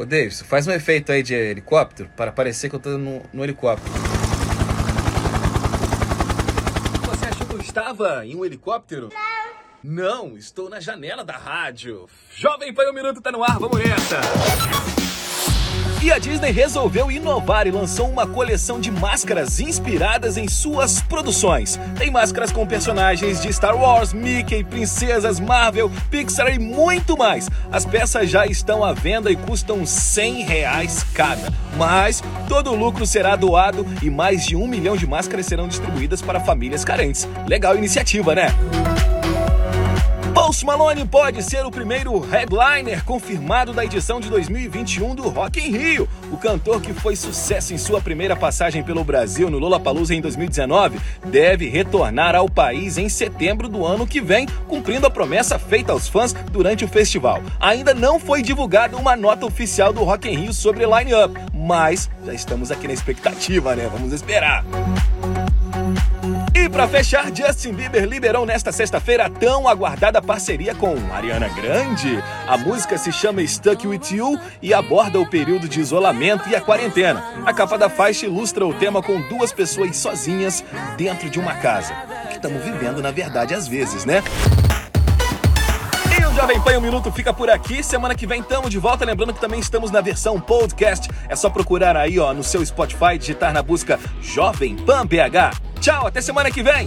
Ô, Davis, faz um efeito aí de helicóptero para parecer que eu tô no, no helicóptero. Você achou que eu estava em um helicóptero? Não. Não, estou na janela da rádio. Jovem Pan, um minuto tá no ar, vamos nessa! E a Disney resolveu inovar e lançou uma coleção de máscaras inspiradas em suas produções. Tem máscaras com personagens de Star Wars, Mickey, princesas, Marvel, Pixar e muito mais. As peças já estão à venda e custam 100 reais cada. Mas todo o lucro será doado e mais de um milhão de máscaras serão distribuídas para famílias carentes. Legal iniciativa, né? Post Malone pode ser o primeiro headliner confirmado da edição de 2021 do Rock in Rio. O cantor que foi sucesso em sua primeira passagem pelo Brasil no Lollapalooza em 2019 deve retornar ao país em setembro do ano que vem, cumprindo a promessa feita aos fãs durante o festival. Ainda não foi divulgada uma nota oficial do Rock in Rio sobre line-up, mas já estamos aqui na expectativa, né? Vamos esperar. Para fechar, Justin Bieber liberou nesta sexta-feira a tão aguardada parceria com Ariana Grande. A música se chama Stuck With You e aborda o período de isolamento e a quarentena. A capa da faixa ilustra o tema com duas pessoas sozinhas dentro de uma casa. Que estamos vivendo, na verdade, às vezes, né? Jovem Pan um Minuto fica por aqui. Semana que vem estamos de volta. Lembrando que também estamos na versão podcast. É só procurar aí ó, no seu Spotify, digitar na busca Jovem Pan BH. Tchau, até semana que vem!